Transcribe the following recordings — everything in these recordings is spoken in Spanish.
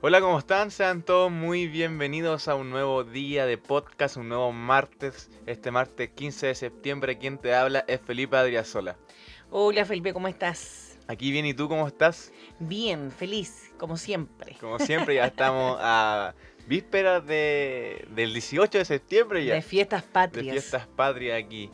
Hola, ¿cómo están? Sean todos muy bienvenidos a un nuevo día de podcast, un nuevo martes, este martes 15 de septiembre. Quien te habla es Felipe Adriasola. Hola Felipe, ¿cómo estás? Aquí bien, ¿y tú cómo estás? Bien, feliz, como siempre. Como siempre, ya estamos a vísperas de, del 18 de septiembre ya. De fiestas patrias. De fiestas patrias aquí.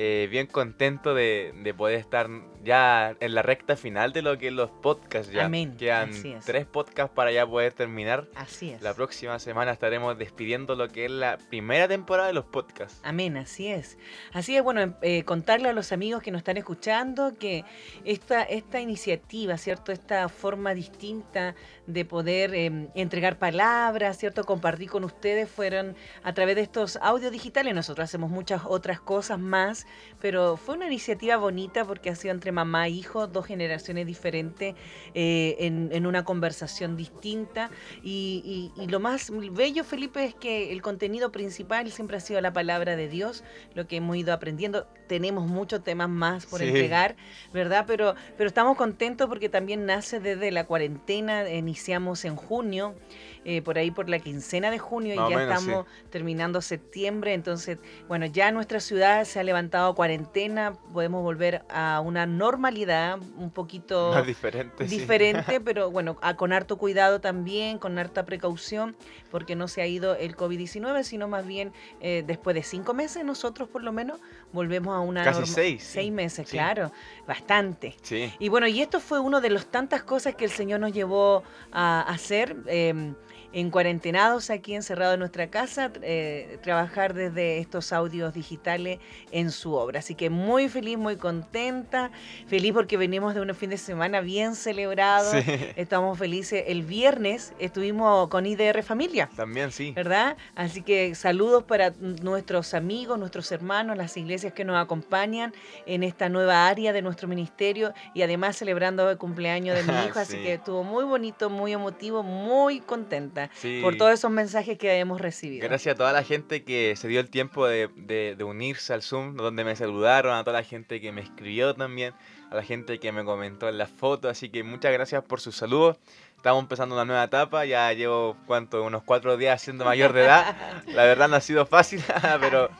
Eh, bien contento de, de, poder estar ya en la recta final de lo que es los podcasts ya. Amén. Quedan Así es. tres podcasts para ya poder terminar. Así es. La próxima semana estaremos despidiendo lo que es la primera temporada de los podcasts. Amén, así es. Así es, bueno, eh, contarle a los amigos que nos están escuchando que esta, esta iniciativa, ¿cierto? Esta forma distinta de poder eh, entregar palabras, ¿cierto? Compartir con ustedes fueron a través de estos audios digitales. Nosotros hacemos muchas otras cosas más, pero fue una iniciativa bonita porque ha sido entre mamá e hijo, dos generaciones diferentes, eh, en, en, una conversación distinta. Y, y, y, lo más bello, Felipe, es que el contenido principal siempre ha sido la palabra de Dios, lo que hemos ido aprendiendo. Tenemos muchos temas más por Sí. entregar, ¿verdad? Pero, pero estamos contentos porque también nace desde la cuarentena, iniciamos en junio. Eh, por ahí por la quincena de junio Más y ya menos, estamos terminando septiembre, entonces, bueno, ya nuestra ciudad se ha levantado cuarentena, podemos volver a una normalidad un poquito Más diferente. sí. diferente, pero bueno, a- con harto cuidado también, con harta precaución, porque no se ha ido el COVID-19, sino más bien eh, después de cinco meses, nosotros por lo menos volvemos a una... Casi seis, sí. Seis meses, claro, bastante. Sí. Y bueno, y esto fue una de las tantas cosas que el Señor nos llevó a hacer. eh, en cuarentenados aquí encerrados en nuestra casa, eh, trabajar desde estos audios digitales en su obra. Así que muy feliz, muy contenta, feliz porque venimos de un fin de semana bien celebrado, Sí. estamos felices. El viernes estuvimos con IDR Familia. También sí. ¿verdad? Así que saludos para nuestros amigos, nuestros hermanos, las iglesias que nos acompañan en esta nueva área de nuestro ministerio y además celebrando el cumpleaños de mi hijo, así Sí. que estuvo muy bonito, muy emotivo, muy contenta Sí. por todos esos mensajes que hemos recibido. Gracias a toda la gente que se dio el tiempo de, de- de unirse al Zoom, donde me saludaron, a toda la gente que me escribió también, a la gente que me comentó en las fotos, así que muchas gracias por sus saludos. Estamos empezando una nueva etapa, ya llevo cuánto, unos cuatro días siendo mayor de edad. La verdad no ha sido fácil, pero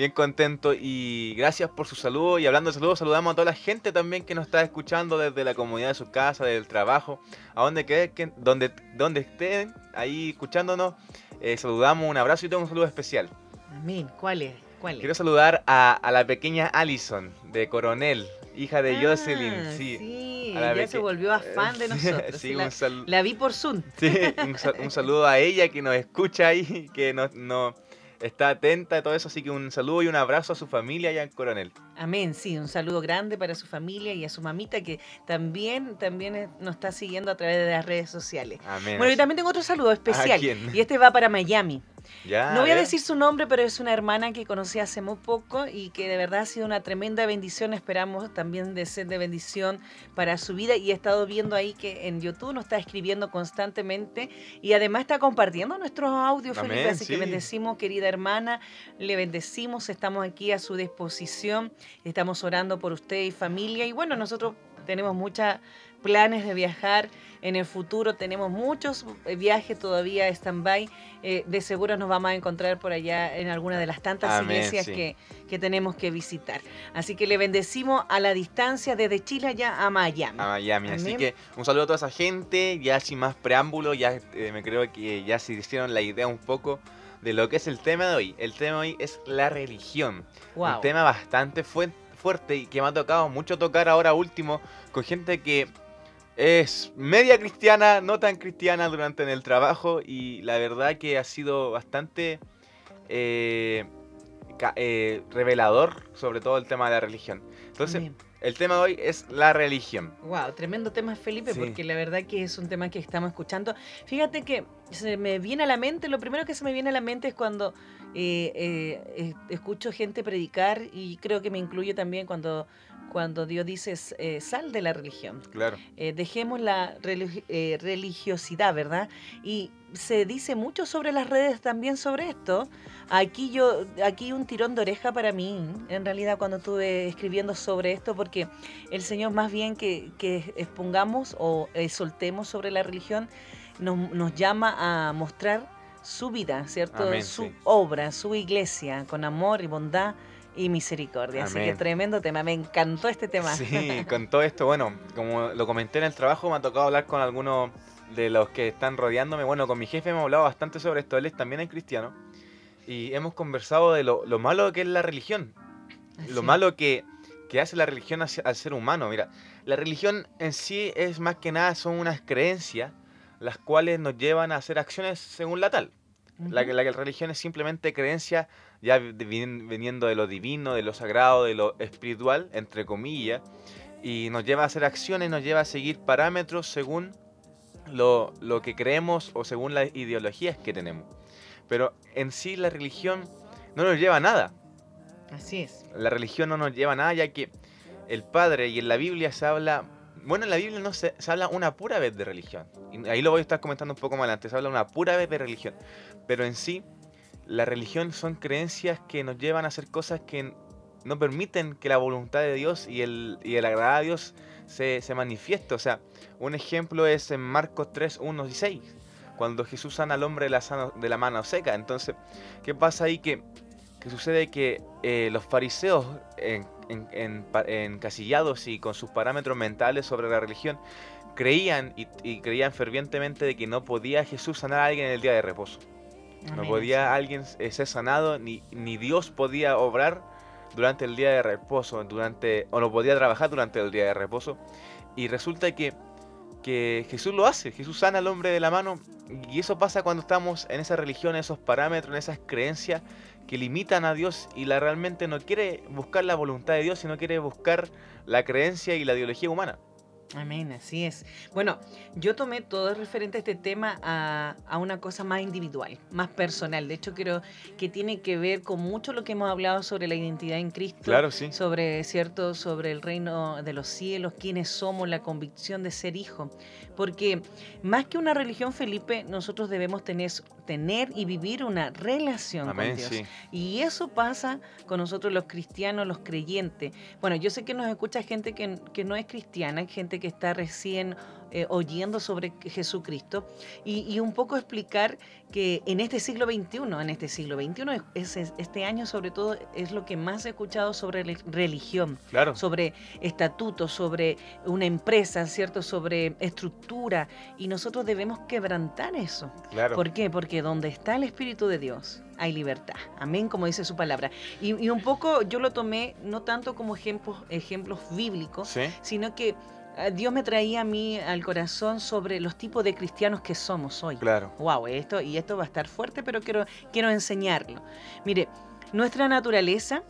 bien contento y gracias por sus saludos. Y hablando de saludos, saludamos a toda la gente también que nos está escuchando desde la comunidad de su casa, del trabajo, a donde, que, donde, donde estén ahí escuchándonos. eh, saludamos, un abrazo y tengo un saludo especial. Amén. ¿Cuál es? ¿Cuál es? Quiero saludar a, a la pequeña Allison de Coronel, hija de Ah, Jocelyn. Sí, sí, a la ya peque- se volvió a fan de nosotros. sí, la, vi por Zoom. Sí, un, un saludo a ella que nos escucha ahí, que nos, nos está atenta a todo eso, así que un saludo y un abrazo a su familia allá en Coronel. Amén, sí, un saludo grande para su familia y a su mamita que también, también eh, nos está siguiendo a través de las redes sociales. Amén. Bueno, y también tengo otro saludo especial. quién? Y este va para Miami. Ya, No voy a decir su nombre, pero es una hermana que conocí hace muy poco y que de verdad ha sido una tremenda bendición. Esperamos también de ser de bendición para su vida. Y he estado viendo ahí que en YouTube nos está escribiendo constantemente y además está compartiendo nuestros audios, Amén, Felipe. Así sí. que bendecimos, querida hermana. Le bendecimos. Estamos aquí a su disposición. Estamos orando por usted y familia. Y bueno, nosotros tenemos muchos planes de viajar en el futuro. Tenemos muchos eh, viajes todavía stand-by. Eh, de seguro nos vamos a encontrar por allá en alguna de las tantas Amén, iglesias sí. que, que tenemos que visitar. Así que le bendecimos a la distancia desde Chile ya a Miami. a Miami. Así que un saludo a toda esa gente, ya sin más preámbulo, ya eh, me creo que ya se hicieron la idea un poco de lo que es el tema de hoy. El tema de hoy es la religión. Wow. Un tema bastante fue- fuerte y que me ha tocado mucho tocar ahora último con gente que es media cristiana, no tan cristiana durante en el trabajo y la verdad que ha sido bastante eh, eh, revelador sobre todo el tema de la religión. Entonces. El tema de hoy es la religión. Wow, tremendo tema, Felipe, Sí. porque la verdad que es un tema que estamos escuchando. Fíjate que se me viene a la mente, lo primero que se me viene a la mente es cuando eh, eh, escucho gente predicar y creo que me incluyo también cuando, cuando Dios dice eh, sal de la religión. Claro. Dejemos la religiosidad, ¿verdad? Y se dice mucho sobre las redes también sobre esto. Aquí yo, aquí un tirón de oreja para mí, en realidad, cuando estuve escribiendo sobre esto, porque el Señor más bien que, que expongamos o soltemos sobre la religión, nos, nos llama a mostrar su vida, ¿cierto? su obra, su iglesia, con amor y bondad y misericordia. Así que tremendo tema, me encantó este tema. Sí, con todo esto, bueno, como lo comenté en el trabajo, me ha tocado hablar con algunos de los que están rodeándome. Bueno, con mi jefe hemos hablado bastante sobre esto, él es también es cristiano. Y hemos conversado de lo, malo que es la religión, lo malo que, que, hace la religión al ser humano. Mira, la religión en sí es más que nada, son unas creencias las cuales nos llevan a hacer acciones según la tal. la, la, la, religión es simplemente creencia ya viniendo de lo divino, de lo sagrado, de lo espiritual, entre comillas, y nos lleva a hacer acciones, nos lleva a seguir parámetros según lo, lo que creemos o según las ideologías que tenemos. Pero en sí la religión no nos lleva a nada. Así es. La religión no nos lleva a nada ya que el Padre y en la Biblia se habla bueno, en la Biblia no se, habla una pura vez de religión. Y ahí lo voy a estar comentando un poco más adelante. Se habla una pura vez de religión. Pero en sí, la religión son creencias que nos llevan a hacer cosas que no permiten que la voluntad de Dios y el, y el agradar a Dios se, se manifieste. O sea, un ejemplo es en Marcos 3, 1 y 6, cuando Jesús sana al hombre de la, de la mano seca. Entonces, ¿qué pasa ahí? Que, que sucede que eh, los fariseos en, en, encasillados y con sus parámetros mentales sobre la religión, creían y, creían fervientemente de que no podía Jesús sanar a alguien en el día de reposo. No podía alguien eh, ser sanado, ni, ni Dios podía obrar durante el día de reposo, durante, o no podía trabajar durante el día de reposo. Y resulta que, que Jesús lo hace, Jesús sana al hombre de la mano. Y eso pasa cuando estamos en esa religión, en esos parámetros, en esas creencias que limitan a Dios y la realmente no quiere buscar la voluntad de Dios, sino quiere buscar la creencia y la ideología humana. Amén, así es. Bueno, yo tomé todo referente a este tema a, a, una cosa más individual, más personal. De hecho, creo que tiene que ver con mucho lo que hemos hablado sobre la identidad en Cristo. Claro, sí. Sobre, ¿cierto? Sobre el reino de los cielos, quiénes somos, la convicción de ser hijo. Porque más que una religión, Felipe, nosotros debemos tener, tener y vivir una relación con Dios. Y eso pasa con nosotros los cristianos, los creyentes. Bueno, yo sé que nos escucha gente que, que no es cristiana, gente que está recién eh, oyendo sobre Jesucristo y, un poco explicar que en este siglo XXI, en este siglo XXI, es, este año sobre todo es lo que más he escuchado sobre religión, claro. sobre estatutos, sobre una empresa, ¿cierto? Sobre estructura y nosotros debemos quebrantar eso. Claro. ¿Por qué? Porque donde está el Espíritu de Dios hay libertad. Amén, como dice su palabra. Y, un poco yo lo tomé no tanto como ejemplos, ejemplos bíblicos, sino que Dios me traía a mí al corazón sobre los tipos de cristianos que somos hoy. Claro. Wow, esto, y esto va a estar fuerte, pero quiero, quiero enseñarlo. Mire, nuestra naturaleza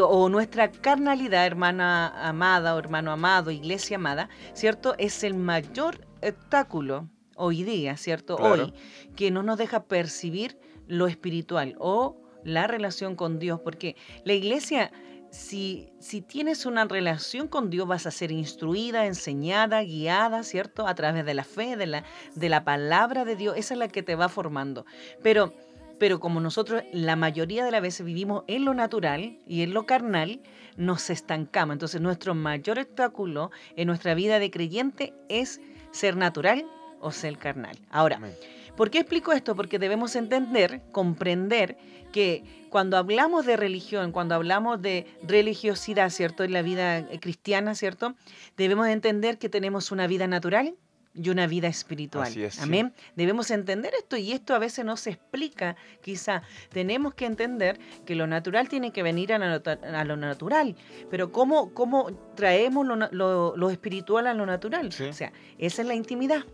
o nuestra carnalidad, hermana amada o hermano amado, iglesia amada, ¿cierto? Es el mayor obstáculo hoy día, ¿cierto? Hoy, que no nos deja percibir lo espiritual o la relación con Dios, porque la iglesia si, si, tienes una relación con Dios, vas a ser instruida, enseñada, guiada, ¿cierto? A través de la fe, de la, de la palabra de Dios. Esa es la que te va formando. Pero, pero como nosotros la mayoría de las veces vivimos en lo natural y en lo carnal, nos estancamos. Entonces nuestro mayor obstáculo en nuestra vida de creyente es ser natural o ser carnal. Ahora, ¿por qué explico esto? Porque debemos entender, comprender que cuando hablamos de religión, cuando hablamos de religiosidad, ¿cierto? En la vida eh, cristiana, ¿cierto? Debemos entender que tenemos una vida natural y una vida espiritual. Así es, Amén. Debemos entender esto y esto a veces no se explica. Quizá tenemos que entender que lo natural tiene que venir a lo, natural, pero ¿cómo, cómo traemos lo, lo, espiritual a lo natural? O sea, esa es la intimidad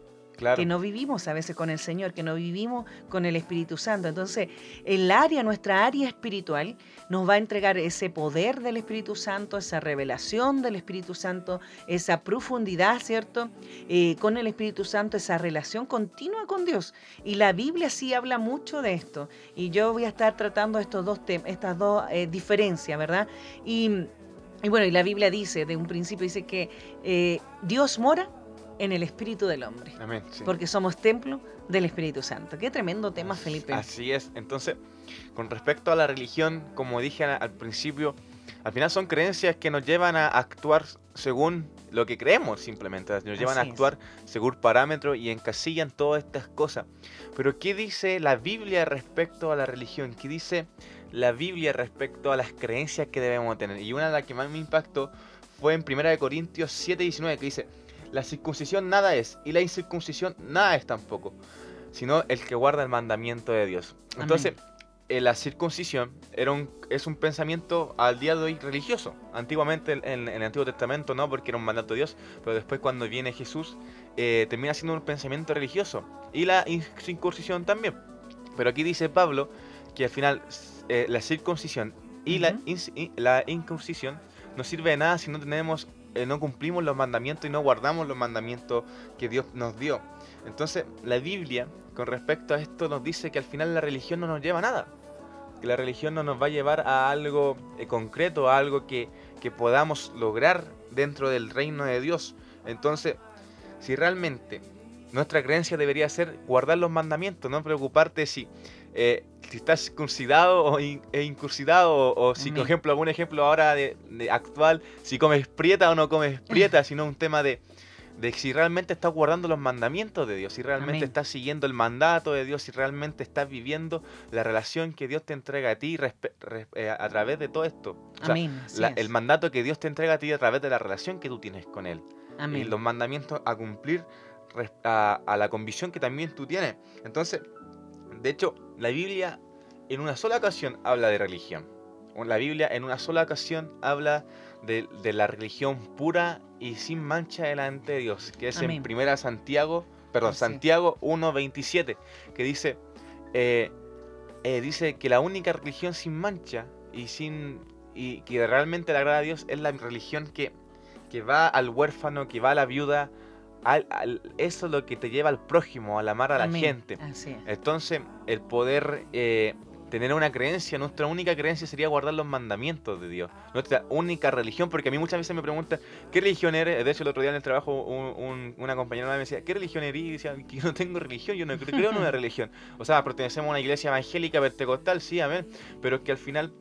que no vivimos a veces con el Señor, que no vivimos con el Espíritu Santo. Entonces, el área, nuestra área espiritual, nos va a entregar ese poder del Espíritu Santo, esa revelación del Espíritu Santo, esa profundidad, ¿cierto? Eh, con el Espíritu Santo, esa relación continua con Dios. Y la Biblia sí habla mucho de esto. Y yo voy a estar tratando estos dos estas dos eh, diferencias, ¿verdad? Y Y bueno, y la Biblia dice, de un principio dice que eh, Dios mora en el espíritu del hombre. Amén. sí. Porque somos templo del Espíritu Santo. Qué tremendo tema, Felipe. Así es. Entonces, con respecto a la religión, como dije a- al principio, al final son creencias que nos llevan a actuar según lo que creemos simplemente. Nos llevan a Así es. actuar según parámetros y encasillan todas estas cosas. Pero ¿qué dice la Biblia respecto a la religión? ¿Qué dice la Biblia respecto a las creencias que debemos tener? Y una de las que más me impactó fue en 1 Corintios 7:19 que dice, la circuncisión nada es y la incircuncisión nada es tampoco, sino el que guarda el mandamiento de Dios. Entonces, eh, la circuncisión era un, es un pensamiento al día de hoy religioso. Antiguamente en, en el Antiguo Testamento no, porque era un mandato de Dios, pero después cuando viene Jesús eh, termina siendo un pensamiento religioso. Y la incircuncisión también. Pero aquí dice Pablo que al final eh, la circuncisión y la, y la incircuncisión no sirve de nada si no tenemos eh, no cumplimos los mandamientos y no guardamos los mandamientos que Dios nos dio. Entonces, la Biblia, con respecto a esto, nos dice que al final la religión no nos lleva a nada. Que la religión no nos va a llevar a algo eh, concreto, a algo que, que podamos lograr dentro del reino de Dios. Entonces, si realmente nuestra creencia debería ser guardar los mandamientos, no preocuparte si, eh, si estás circuncidado o in- e incursidado, o, o si, por ejemplo, algún ejemplo ahora de, de actual, si comes prieta o no comes prieta, sino un tema de, de si realmente estás guardando los mandamientos de Dios, si realmente Amén. estás siguiendo el mandato de Dios, si realmente estás viviendo la relación que Dios te entrega a ti respe- res- eh, a través de todo esto. O sea, Amén. así la- es. el mandato que Dios te entrega a ti a través de la relación que tú tienes con Él. Y los mandamientos a cumplir a la convicción que también tú tienes. Entonces, de hecho, la Biblia en una sola ocasión habla de religión. La Biblia en una sola ocasión habla de, de la religión pura y sin mancha delante de Dios, que es Amén. en primera Santiago, perdón, es. Santiago 1.27, que dice, eh, eh, dice que la única religión sin mancha y sin y que realmente le agrada a Dios es la religión que, que va al huérfano, que va a la viuda, al- al- eso es lo que te lleva al prójimo, al amar a la gente. Así es. Entonces, el poder eh, tener una creencia, nuestra única creencia sería guardar los mandamientos de Dios. Nuestra única religión, porque a mí muchas veces me preguntan, ¿qué religión eres? De hecho, el otro día en el trabajo un- un- una compañera me decía, ¿qué religión eres? Y decía, que yo no tengo religión, yo no cre- creo en una religión. O sea, pertenecemos a una iglesia evangélica pentecostal, sí, amén. Pero es que al final,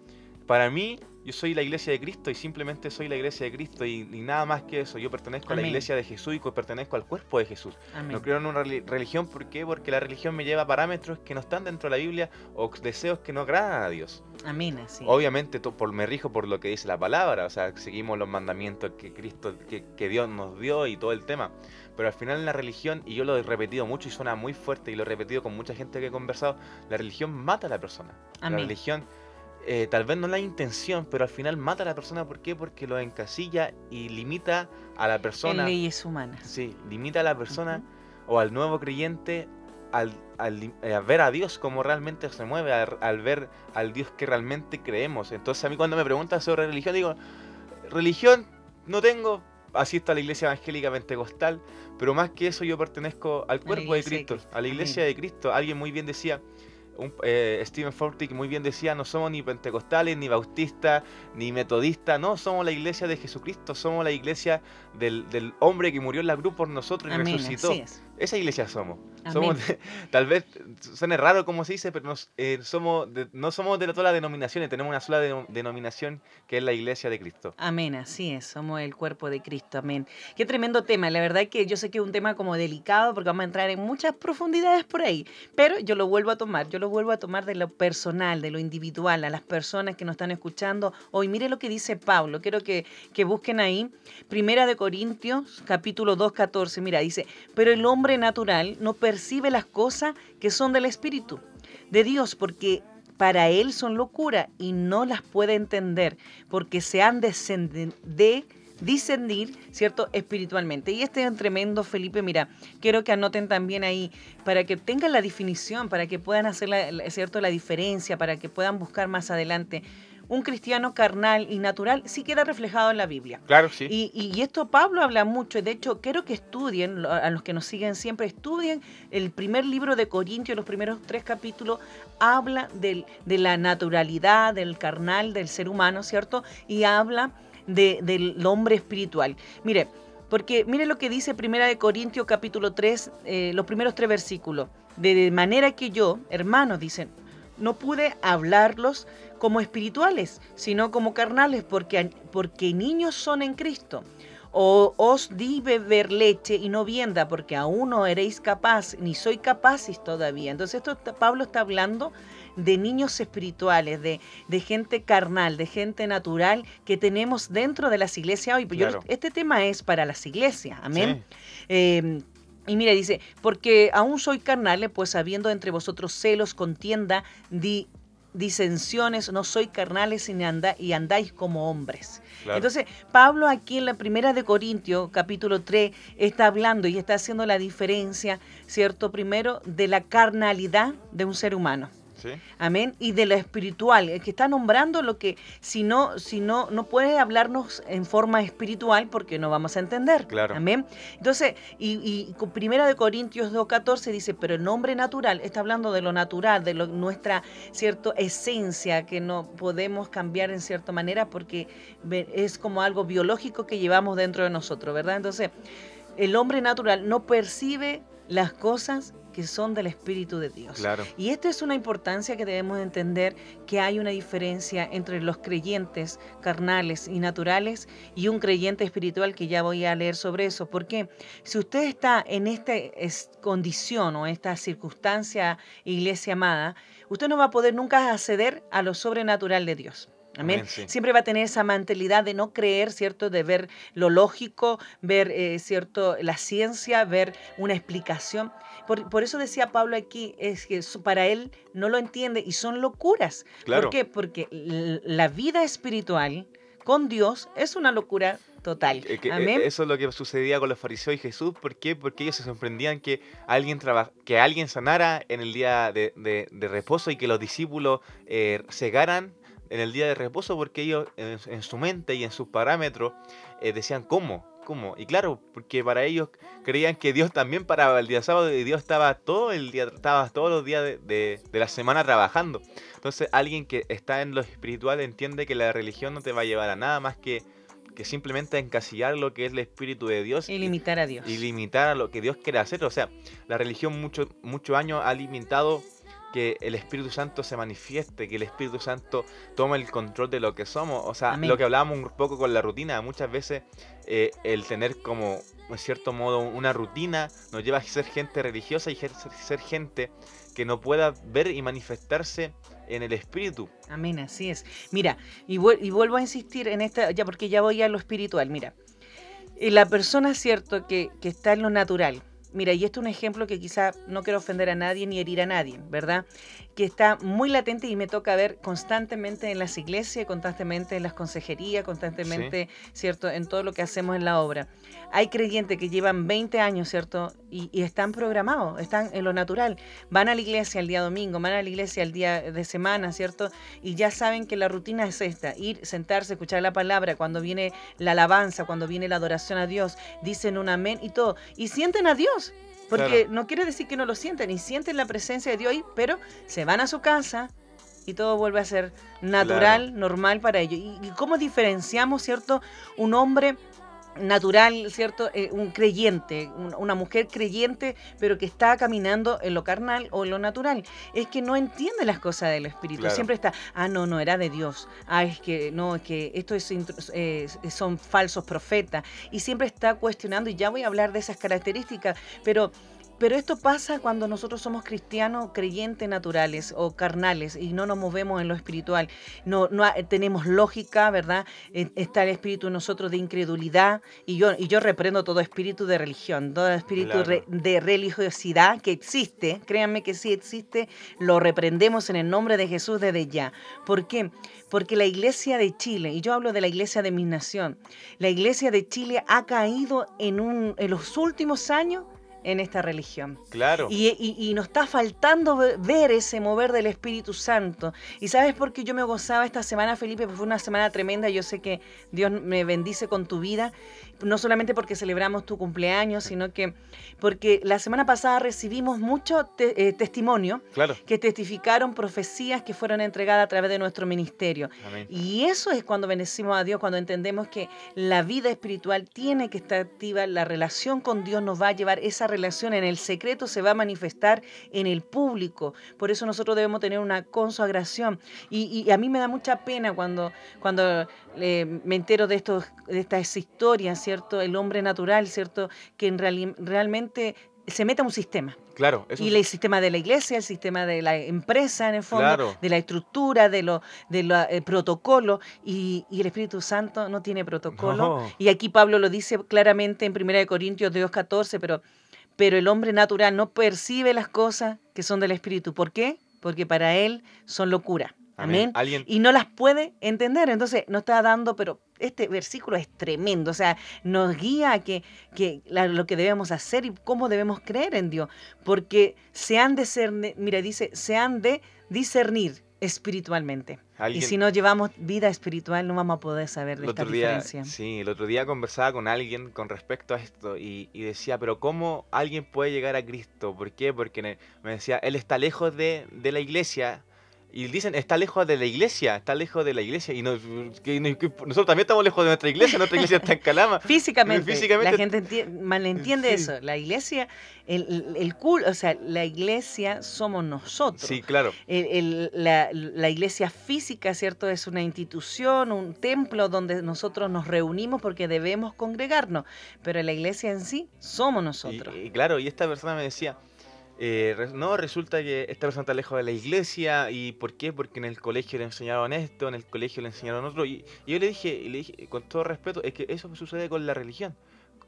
para mí, yo soy la iglesia de Cristo y simplemente soy la iglesia de Cristo y, y nada más que eso. Yo pertenezco a la iglesia de Jesús y co- pertenezco al cuerpo de Jesús. Amén. No creo en una reli- religión, ¿por qué? Porque la religión me lleva a parámetros que no están dentro de la Biblia o deseos que no agradan a Dios. Amén. Así. Obviamente por, me rijo por lo que dice la palabra, o sea, seguimos los mandamientos que Cristo, que, que Dios nos dio y todo el tema. Pero al final la religión, y yo lo he repetido mucho y suena muy fuerte y lo he repetido con mucha gente que he conversado, la religión mata a la persona. La Amén. religión eh, tal vez no la intención, pero al final mata a la persona. ¿Por qué? Porque lo encasilla y limita a la En persona. leyes humanas. Sí, limita a la persona o al nuevo creyente al, al, eh, a ver a Dios como realmente se mueve, al, al ver al Dios que realmente creemos. Entonces a mí cuando me preguntan sobre religión, digo, religión no tengo, asisto a la iglesia evangélica pentecostal, pero más que eso yo pertenezco al cuerpo de Cristo, a la iglesia de Cristo. Alguien muy bien decía, un, eh, Stephen Fortick muy bien decía, no somos ni pentecostales, ni bautistas, ni metodistas, no, somos la iglesia de Jesucristo, somos la iglesia del, del hombre que murió en la cruz por nosotros y Amén. resucitó. Esa iglesia somos. Somos de- tal vez suene raro como se dice, pero nos, eh, somos de- no somos de todas las denominaciones, tenemos una sola denom- denominación que es la iglesia de Cristo. Amén, así es, somos el cuerpo de Cristo, amén. Qué tremendo tema, la verdad que yo sé que es un tema como delicado porque vamos a entrar en muchas profundidades por ahí, pero yo lo vuelvo a tomar, yo lo vuelvo a tomar de lo personal, de lo individual, a las personas que nos están escuchando hoy. Mire lo que dice Pablo, quiero que, que busquen ahí, Primera de Corintios, capítulo 2, 14, mira, dice, pero el hombre natural no percibe las cosas que son del Espíritu, de Dios, porque para él son locura y no las puede entender porque se han de discernir, ¿cierto? Espiritualmente. Y este es tremendo, Felipe, mira, quiero que anoten también ahí para que tengan la definición, para que puedan hacer, ¿cierto? La diferencia, para que puedan buscar más adelante. Un cristiano carnal y natural sí queda reflejado en la Biblia. Claro, sí. Y, y esto Pablo habla mucho, de hecho quiero que estudien, a los que nos siguen siempre, estudien el primer libro de Corintios, los primeros tres capítulos, habla del- de la naturalidad, del carnal, del ser humano, ¿cierto? Y habla del hombre espiritual. Mire, porque mire lo que dice Primera de Corintios capítulo 3, eh, los primeros tres versículos. De manera que yo, hermanos, dicen, no pude hablarlos como espirituales, sino como carnales, porque, porque niños son en Cristo. O os di beber leche y no vienda, porque aún no eréis capaz, ni soy capaces todavía. Entonces esto Pablo está hablando de niños espirituales, de, de, gente carnal, de gente natural que tenemos dentro de las iglesias hoy. Pues este tema es para las iglesias, amén. Eh, y mira, dice, porque aún soy carnal, pues habiendo entre vosotros celos, contienda, di, disensiones, no soy carnales y, anda, y andáis como hombres. Entonces, Pablo aquí en la primera de Corintios, capítulo 3, está hablando y está haciendo la diferencia, ¿cierto? Primero, de la carnalidad de un ser humano. Amén. Y de lo espiritual, el que está nombrando lo que si no, si no, no puede hablarnos en forma espiritual porque no vamos a entender. Claro. Amén. Entonces, y, y primera de Corintios 2.14 dice, pero el nombre natural está hablando de lo natural, de nuestra cierta esencia que no podemos cambiar en cierta manera porque es como algo biológico que llevamos dentro de nosotros, ¿verdad? Entonces, el hombre natural no percibe las cosas que son del Espíritu de Dios. Claro. Y esta es una importancia que debemos entender, que hay una diferencia entre los creyentes carnales y naturales y un creyente espiritual que ya voy a leer sobre eso. Porque si usted está en esta condición o esta circunstancia, iglesia amada, usted no va a poder nunca acceder a lo sobrenatural de Dios. Amén. Siempre va a tener esa mentalidad de no creer, ¿cierto? De ver lo lógico, ver, eh, ¿cierto? La ciencia, ver una explicación. Por, eso decía Pablo aquí, es que para él no lo entiende y son locuras. ¿Por qué? Porque la vida espiritual con Dios es una locura total. Eh, eso es lo que sucedía con los fariseos y Jesús. ¿Por qué? Porque ellos se sorprendían que alguien, que alguien sanara en el día de, reposo y que los discípulos eh, cegaran en el día de reposo porque ellos en, su mente y en sus parámetros eh, decían, ¿cómo? ¿Cómo? Y claro, porque para ellos creían que Dios también paraba el día sábado y Dios estaba todo el día, estaba todos los días de, de, la semana trabajando. Entonces alguien que está en lo espiritual entiende que la religión no te va a llevar a nada más que, que simplemente encasillar lo que es el espíritu de Dios. Y limitar a Dios. Y limitar a lo que Dios quiere hacer. O sea, la religión muchos mucho años ha limitado que el Espíritu Santo se manifieste, que el Espíritu Santo tome el control de lo que somos. O sea, lo que hablábamos un poco con la rutina, muchas veces eh, el tener como, en cierto modo, una rutina nos lleva a ser gente religiosa y ser gente que no pueda ver y manifestarse en el espíritu. Amén, así es. Mira, y, vuelvo a insistir en esta, ya porque ya voy a lo espiritual, mira. Eh, la persona, cierto, que, que está en lo natural, Mira, y esto es un ejemplo que quizá no quiero ofender a nadie ni herir a nadie, ¿verdad? Que está muy latente y me toca ver constantemente en las iglesias, constantemente en las consejerías, constantemente, ¿cierto? En todo lo que hacemos en la obra. Hay creyentes que llevan 20 años, ¿cierto? Y, están programados, están en lo natural. Van a la iglesia el día domingo, van a la iglesia el día de semana, ¿cierto? Y ya saben que la rutina es esta, ir, sentarse, escuchar la palabra, cuando viene la alabanza, cuando viene la adoración a Dios, dicen un amén y todo. Y sienten a Dios. Porque no quiere decir que no lo sienten, y sienten la presencia de Dios, pero se van a su casa, y todo vuelve a ser natural, normal para ellos. ¿Y, cómo diferenciamos, cierto, un hombre natural, ¿cierto? Eh, un creyente, una mujer creyente, pero que está caminando en lo carnal o en lo natural. Es que no entiende las cosas del espíritu. Siempre está, ah, no, no era de Dios. Ah, es que no, es que esto es, son falsos profetas. Y siempre está cuestionando, y ya voy a hablar de esas características, pero pero esto pasa cuando nosotros somos cristianos creyentes naturales o carnales y no nos movemos en lo espiritual. No, no tenemos lógica, ¿verdad? Eh, está el espíritu en nosotros de incredulidad y yo, y yo reprendo todo espíritu de religión, todo espíritu de religiosidad que existe. Créanme que sí existe, lo reprendemos en el nombre de Jesús desde ya. ¿Por qué? Porque la iglesia de Chile, y yo hablo de la iglesia de mi nación, la iglesia de Chile ha caído en, un, en los últimos años en esta religión. Claro. Y, y- y nos está faltando ve- ver ese mover del Espíritu Santo. ¿Y sabes por qué yo me gozaba esta semana, Felipe? Porque fue una semana tremenda. Yo sé que Dios me bendice con tu vida. No solamente porque celebramos tu cumpleaños, sino que porque la semana pasada recibimos mucho te- eh, testimonio Claro. que testificaron profecías que fueron entregadas a través de nuestro ministerio. Amén. Y eso es cuando bendecimos a Dios, cuando entendemos que la vida espiritual tiene que estar activa, la relación con Dios nos va a llevar, esa relación en el secreto se va a manifestar en el público. Por eso nosotros debemos tener una consagración. Y, y a mí me da mucha pena cuando, cuando eh, me entero de, estos, de estas historias, ¿cierto? El hombre natural, ¿cierto? Que en realmente se mete a un sistema. Claro. Eso Y es- el sistema de la iglesia, el sistema de la empresa, en el fondo, Claro. de la estructura, de los de lo, eh, protocolos, y, y el Espíritu Santo no tiene protocolo. No. Y aquí Pablo lo dice claramente en 1 Corintios 2.14, pero, pero el hombre natural no percibe las cosas que son del Espíritu. ¿Por qué? Porque para él son locura. Amén. Alguien. Y no las puede entender. Entonces nos está dando, pero este versículo es tremendo. O sea, nos guía a que, que la- lo que debemos hacer y cómo debemos creer en Dios. Porque se han de discernir, mira, dice, se han de discernir espiritualmente. Y alguien si no llevamos vida espiritual, no vamos a poder saber de el esta otro día, diferencia. sí, el otro día conversaba con alguien con respecto a esto y, y decía, pero ¿cómo alguien puede llegar a Cristo? ¿Por qué? Porque me decía, él está lejos de, de la iglesia. Y dicen, está lejos de la iglesia, está lejos de la iglesia. Y no- que- que nosotros también estamos lejos de nuestra iglesia, nuestra iglesia está en Calama. Físicamente, Físicamente- la gente enti- malentiende Sí. eso. La iglesia, el, el, el cul- o sea, la iglesia somos nosotros. Sí, claro. El- el- la, la iglesia física, ¿cierto? Es una institución, un templo donde nosotros nos reunimos porque debemos congregarnos, pero la iglesia en sí somos Y, nosotros. y claro, y esta persona me decía, eh, no, resulta que esta persona está lejos de la iglesia, ¿y por qué? Porque en el colegio le enseñaron esto, en el colegio le enseñaron otro, y, y yo le dije, y le dije, con todo respeto, es que eso sucede con la religión.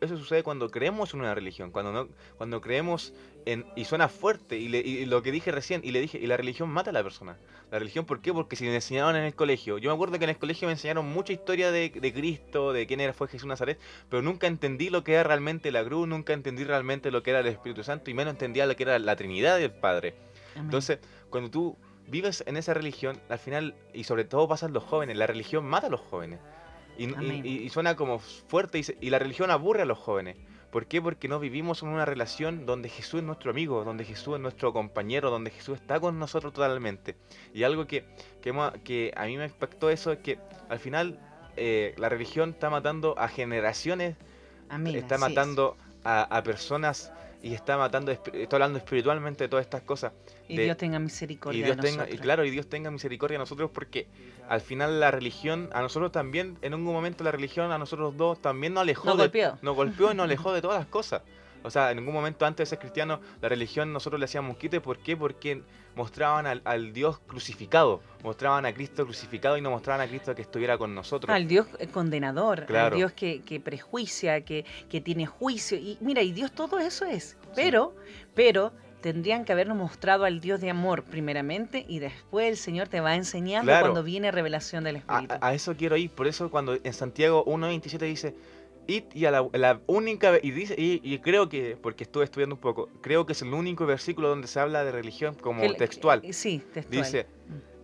Eso sucede cuando creemos en una religión, cuando no, cuando creemos en, y suena fuerte, y, le- y lo que dije recién, y le dije, y la religión mata a la persona. La religión, ¿por qué? Porque si le enseñaron en el colegio, yo me acuerdo que en el colegio me enseñaron mucha historia de, de Cristo, de quién era, fue Jesús Nazaret, pero nunca entendí lo que era realmente la cruz, nunca entendí realmente lo que era el Espíritu Santo, y menos entendía lo que era la Trinidad del Padre. Amén. Entonces, cuando tú vives en esa religión, al final, y sobre todo pasan los jóvenes, la religión mata a los jóvenes. Y, suena como fuerte, y, se- y la religión aburre a los jóvenes. ¿Por qué? Porque no vivimos en una relación donde Jesús es nuestro amigo, donde Jesús es nuestro compañero, donde Jesús está con nosotros totalmente. Y algo que, que, a mí me impactó eso es que al final eh, la religión está matando a generaciones está es. matando a, a personas y está matando, estoy hablando espiritualmente de todas estas cosas. Y de- Dios tenga Y misericordia Dios de tenga, y nosotros. claro, y Dios tenga misericordia de nosotros porque al final la religión, a nosotros también, en un momento la religión a nosotros dos también nos alejó. Nos de- golpeó. Nos golpeó y nos alejó de todas las cosas. O sea, en ningún momento antes de ser cristiano, la religión nosotros le hacíamos quite. ¿Por qué? Porque mostraban al, al Dios crucificado. Mostraban a Cristo crucificado y no mostraban a Cristo que estuviera con nosotros. Al Dios condenador, Claro. al Dios que, que prejuicia, que, que tiene juicio. Y mira, y Dios todo eso es. Pero, pero tendrían que habernos mostrado al Dios de amor primeramente y después el Señor te va enseñando Claro. cuando viene revelación del Espíritu. a- a eso quiero ir. Por eso cuando en Santiago 1.27 dice, id y a la, la única, y dice, y, y creo que, porque estuve estudiando un poco, creo que es el único versículo donde se habla de religión como Que- textual. que- sí, textual. Dice,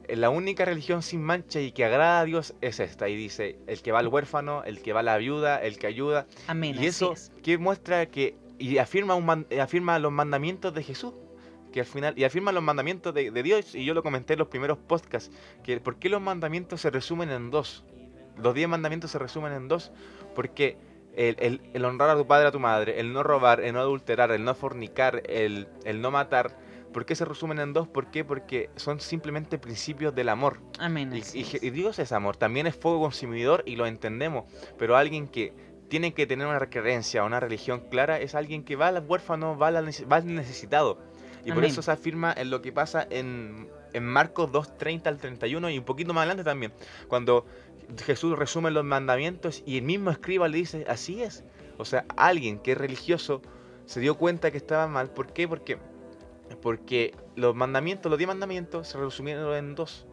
la única religión sin mancha y que agrada a Dios es esta. Y dice, el que va al huérfano, el que va a la viuda, el que ayuda. Amén. y eso es. que muestra que, y afirma, un eh, afirma los mandamientos de Jesús. Que al final, y afirma los mandamientos de, de Dios, y yo lo comenté en los primeros podcasts, que ¿por qué los mandamientos se resumen en dos? Los diez mandamientos se resumen en dos, porque el, el- el honrar a tu padre, a tu madre, el no robar, el no adulterar, el no fornicar, el, el no matar, ¿por qué se resumen en dos? ¿Por qué? Porque son simplemente principios del amor. Amén. Y, Dios es amor, también es fuego consumidor y lo entendemos, pero alguien que tiene que tener una creencia, una religión clara, es alguien que va al huérfano, va al, va al necesitado. Y por eso se afirma en lo que pasa en, en Marcos 2, 30 al 31 y un poquito más adelante también, cuando Jesús resume los mandamientos y el mismo escriba le dice, así es. O sea, alguien que es religioso se dio cuenta que estaba mal. ¿Por qué? Porque, porque los mandamientos, los 10 mandamientos se resumieron en dos.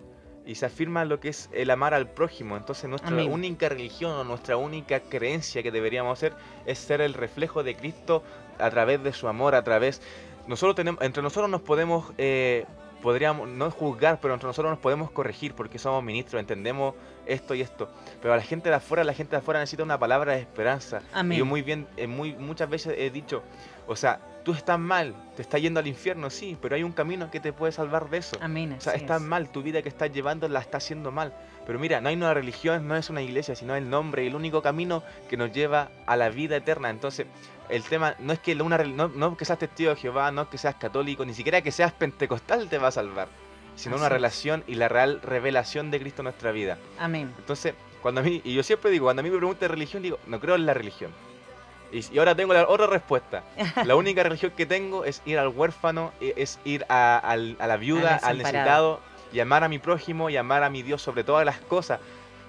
y se afirma lo que es el amar al prójimo. Entonces nuestra Amén. única religión o nuestra única creencia que deberíamos hacer es ser el reflejo de Cristo a través de su amor, a través... Nosotros tenemos, entre nosotros nos podemos, eh, podríamos, no juzgar, pero entre nosotros nos podemos corregir porque somos ministros, entendemos esto y esto. Pero a la gente de afuera, la gente de afuera necesita una palabra de esperanza. Amén. Y yo muy bien, eh, muy, muchas veces he dicho, o sea, tú estás mal, te estás yendo al infierno, sí, pero hay un camino que te puede salvar de eso. Amén. O sea, estás es. mal, tu vida que estás llevando la estás haciendo mal. Pero mira, no hay una religión, no es una iglesia, sino el nombre, el único camino que nos lleva a la vida eterna. Entonces, el tema no es que una no, no que seas testigo de Jehová, no que seas católico, ni siquiera que seas pentecostal te va a salvar, sino una Así relación y la real revelación de Cristo en nuestra vida. Amén. Entonces, cuando a mí, y yo siempre digo, cuando a mí me preguntan religión, digo, no creo en la religión. Y, y ahora tengo la otra respuesta. La única religión que tengo es ir al huérfano, e- es ir a, la viuda, al, necesitado, y amar a mi prójimo y amar a mi Dios sobre todas las cosas.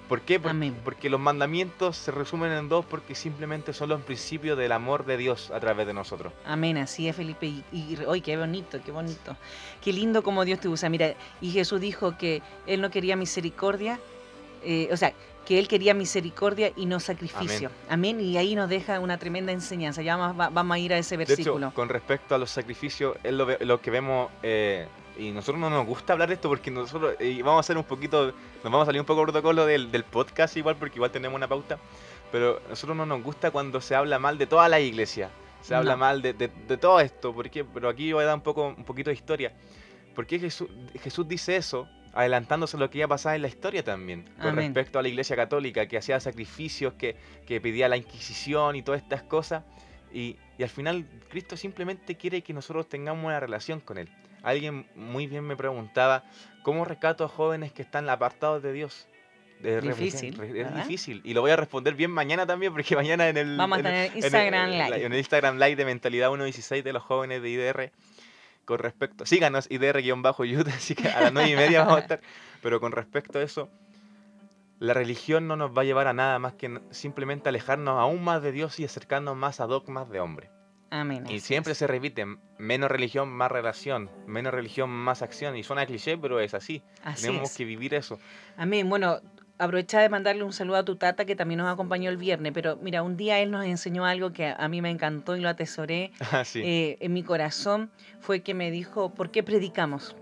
¿Por qué? Por- porque los mandamientos se resumen en dos porque simplemente son los principios del amor de Dios a través de nosotros. Amén, así es, Felipe. Y, y hoy qué bonito, qué bonito. Qué lindo como Dios te usa. Mira, y Jesús dijo que Él no quería misericordia, eh, o sea, que Él quería misericordia y no sacrificio. Amén. Y ahí nos deja una tremenda enseñanza. Ya vamos, va- vamos a ir a ese De versículo. hecho, con respecto a los sacrificios, es lo, lo que vemos, eh, y nosotros no nos gusta hablar de esto porque nosotros eh, vamos a hacer un poquito, nos vamos a salir un poco protocolo del, del podcast igual, porque igual tenemos una pauta, pero nosotros no nos gusta cuando se habla mal de toda la iglesia, se habla No. mal de, de- de todo esto, porque, pero aquí voy a dar un, poco, un poquito de historia. ¿Por qué Jesús, Jesús dice eso? Adelantándose a lo que iba a pasar en la historia también, con Amén. respecto a la iglesia católica, que hacía sacrificios, que, que pedía la Inquisición y todas estas cosas. Y, y al final Cristo simplemente quiere que nosotros tengamos una relación con Él. Alguien muy bien me preguntaba, ¿cómo rescato a jóvenes que están apartados de Dios? De Difícil, reflexión? Es difícil. Y lo voy a responder bien mañana también, porque mañana en el, Vamos a en el- tener en el- Instagram en la- Live. En el Instagram Live de Mentalidad 116 de los jóvenes de IDR. Con respecto, síganos IDR-Youth, así que a las 9 y media vamos a estar. Pero con respecto a eso, la religión no nos va a llevar a nada más que simplemente alejarnos aún más de Dios y acercarnos más a dogmas de hombre. Amén. Y siempre es. se repite, menos religión, más relación, menos religión, más acción. Y suena cliché, pero es así. Así Tenemos es. que vivir eso. Amén. Bueno, aprovecha de mandarle un saludo a tu tata que también nos acompañó el viernes, pero mira, un día él nos enseñó algo que a mí me encantó y lo atesoré Así. eh, en mi corazón, fue que me dijo, ¿por qué predicamos?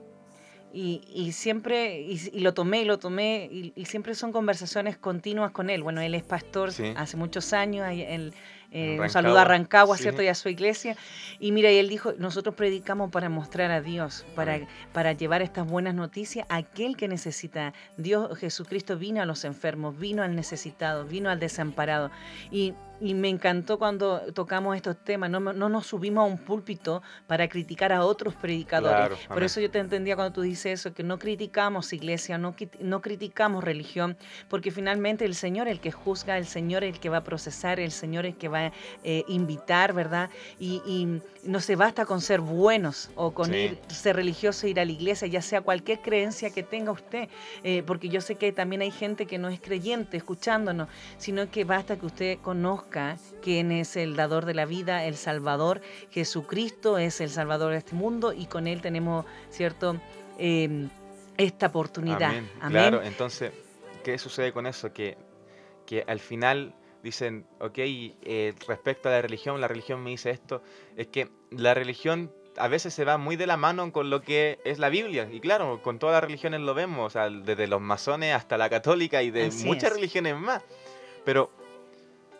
Y, y siempre, y, y lo tomé y lo tomé, y, y siempre son conversaciones continuas con él. Bueno, él es pastor Sí. hace muchos años, él, eh, un saludo a Rancagua, Rancagua, sí. ¿cierto? Y a su iglesia. Y mira, y él dijo, nosotros predicamos para mostrar a Dios, para, Amén. para llevar estas buenas noticias a aquel que necesita. Dios, Jesucristo vino a los enfermos, vino al necesitado, vino al desamparado. Y, y me encantó cuando tocamos estos temas, no, no nos subimos a un púlpito para criticar a otros predicadores. Claro, Por eso yo te entendía cuando tú dices eso, que no criticamos iglesia, no, no criticamos religión, porque finalmente el Señor es el que juzga, el Señor es el que va a procesar, el Señor es el que va a eh, invitar, ¿verdad? Y, y no se basta con ser buenos o con Sí. ir, ser religioso, ir a la iglesia, ya sea cualquier creencia que tenga usted, eh, porque yo sé que también hay gente que no es creyente escuchándonos, sino que basta que usted conozca quién es el dador de la vida, el Salvador, Jesucristo es el Salvador de este mundo y con él tenemos, ¿cierto? Eh, esta oportunidad. Amén. Amén. Claro, entonces, ¿qué sucede con eso? Que, que al final dicen, ok, eh, respecto a la religión, la religión me dice esto, es que la religión a veces se va muy de la mano con lo que es la Biblia. Y claro, con todas las religiones lo vemos, o sea, desde los masones hasta la católica y de Así muchas es. religiones más. Pero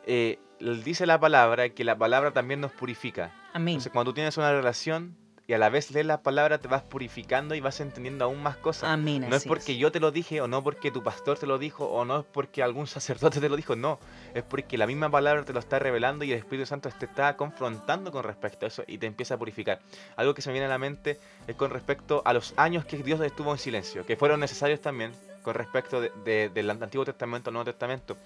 eh, dice la palabra que la palabra también nos purifica. Amén. Entonces, cuando tú tienes una relación y a la vez lees la palabra, te vas purificando y vas entendiendo aún más cosas. Amén. No es porque yo te lo dije, o no porque tu pastor te lo dijo, o no es porque algún sacerdote te lo dijo, no. Es porque la misma palabra te lo está revelando y el Espíritu Santo te está confrontando con respecto a eso y te empieza a purificar. Algo que se me viene a la mente es con respecto a los años que Dios estuvo en silencio, que fueron necesarios también con respecto de- de- del Antiguo Testamento al Nuevo Testamento.